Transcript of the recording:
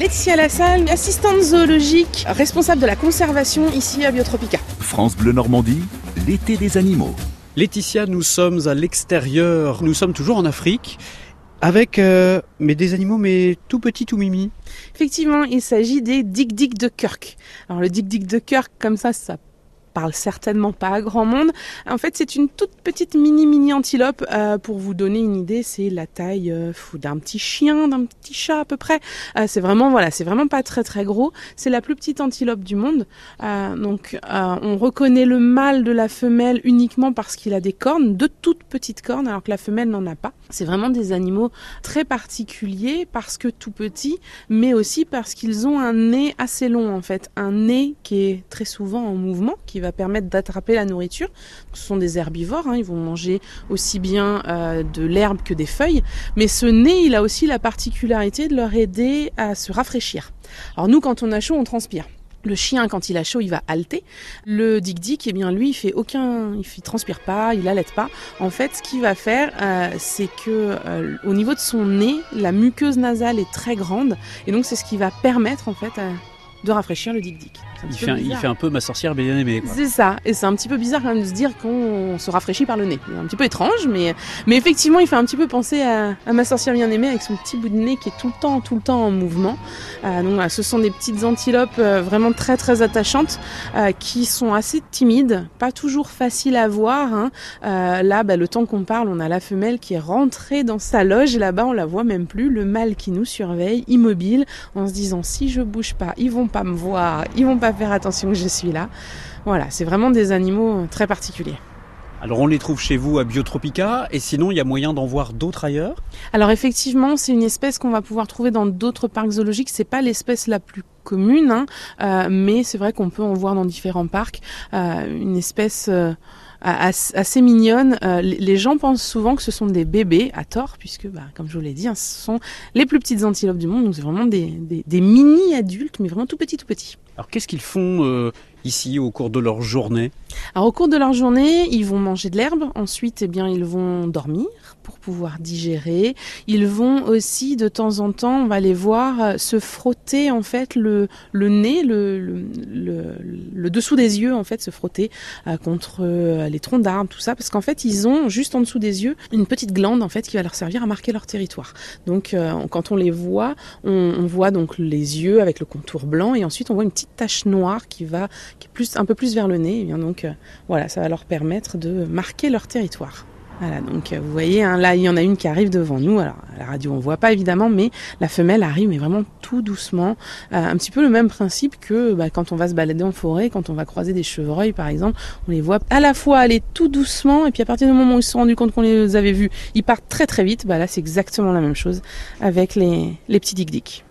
Laetitia Lassalle, assistante zoologique, responsable de la conservation ici à Biotropica. France Bleu Normandie, l'été des animaux. Laetitia, nous sommes à l'extérieur, nous sommes toujours en Afrique, avec euh, mais des animaux mais tout petits, tout mimi. Effectivement, il s'agit des Dik-Dik de Kirk. Alors le Dik-Dik de Kirk, comme ça, ça certainement pas à grand monde. En fait, c'est une toute petite mini mini antilope. Euh, pour vous donner une idée, c'est la taille euh, d'un petit chien, d'un petit chat à peu près. Euh, c'est vraiment voilà, c'est vraiment pas très très gros. C'est la plus petite antilope du monde. Euh, donc, on reconnaît le mâle de la femelle uniquement parce qu'il a des cornes, de toutes petites cornes, alors que la femelle n'en a pas. C'est vraiment des animaux très particuliers parce que tout petits, mais aussi parce qu'ils ont un nez assez long en fait, un nez qui est très souvent en mouvement, qui va permettre d'attraper la nourriture. Ce sont des herbivores, hein, ils vont manger aussi bien euh, de l'herbe que des feuilles, mais ce nez, il a aussi la particularité de leur aider à se rafraîchir. Alors nous, quand on a chaud, on transpire. Le chien, quand il a chaud, il va halter. Le dik-dik, eh bien, lui, il fait aucun, il, transpire pas, il allait pas. En fait, ce qu'il va faire, euh, c'est que euh, au niveau de son nez, la muqueuse nasale est très grande, et donc c'est ce qui va permettre en fait de rafraîchir le dik-dik. Il fait, un, il bizarre. fait un peu ma sorcière bien aimée. C'est ça, et c'est un petit peu bizarre quand même de se dire qu'on se rafraîchit par le nez. C'est un petit peu étrange, mais, mais effectivement, il fait un petit peu penser à, à ma sorcière bien aimée avec son petit bout de nez qui est tout le temps, tout le temps en mouvement. Euh, donc, ce sont des petites antilopes euh, vraiment très, très attachantes euh, qui sont assez timides, pas toujours faciles à voir. hein. Euh, là, bah, le temps qu'on parle, on a la femelle qui est rentrée dans sa loge là-bas, on la voit même plus. Le mâle qui nous surveille, immobile, en se disant si je bouge pas, ils vont pas me voir, ils vont pas faire attention que je suis là. Voilà, c'est vraiment des animaux très particuliers. Alors on les trouve chez vous à Biotropica, et sinon il y a moyen d'en voir d'autres ailleurs? Alors effectivement, c'est une espèce qu'on va pouvoir trouver dans d'autres parcs zoologiques. C'est pas l'espèce la plus commune, hein, euh, mais c'est vrai qu'on peut en voir dans différents parcs. Euh, une espèce euh, as- assez mignonne. Euh, les gens pensent souvent que ce sont des bébés, à tort, puisque, bah, comme je vous l'ai dit, hein, ce sont les plus petites antilopes du monde. Donc c'est vraiment des, des, des mini-adultes, mais vraiment tout petits, tout petits. Alors qu'est-ce qu'ils font euh, ici au cours de leur journée? Au cours de leur journée, ils vont manger de l'herbe, ensuite eh bien ils vont dormir pour pouvoir digérer. Ils vont aussi de temps en temps, on va les voir euh, se frotter en fait le, le nez, le, le, dessous des yeux en fait, se frotter euh, contre les troncs d'arbres, tout ça, parce qu'en fait ils ont juste en dessous des yeux une petite glande en fait qui va leur servir à marquer leur territoire. Donc quand on les voit, on, on voit donc les yeux avec le contour blanc et ensuite on voit une petite tache noire qui va qui est plus un peu plus vers le nez. Et bien donc euh, voilà, ça va leur permettre de marquer leur territoire. Voilà, donc euh, vous voyez, hein, là il y en a une qui arrive devant nous. Alors à la radio on voit pas évidemment, mais la femelle arrive, mais vraiment tout doucement. Euh, un petit peu le même principe que bah, quand on va se balader en forêt, quand on va croiser des chevreuils par exemple, on les voit à la fois aller tout doucement, et puis à partir du moment où ils se sont rendus compte qu'on les avait vus, ils partent très très vite. Bah là c'est exactement la même chose avec les, les petits dik-dik.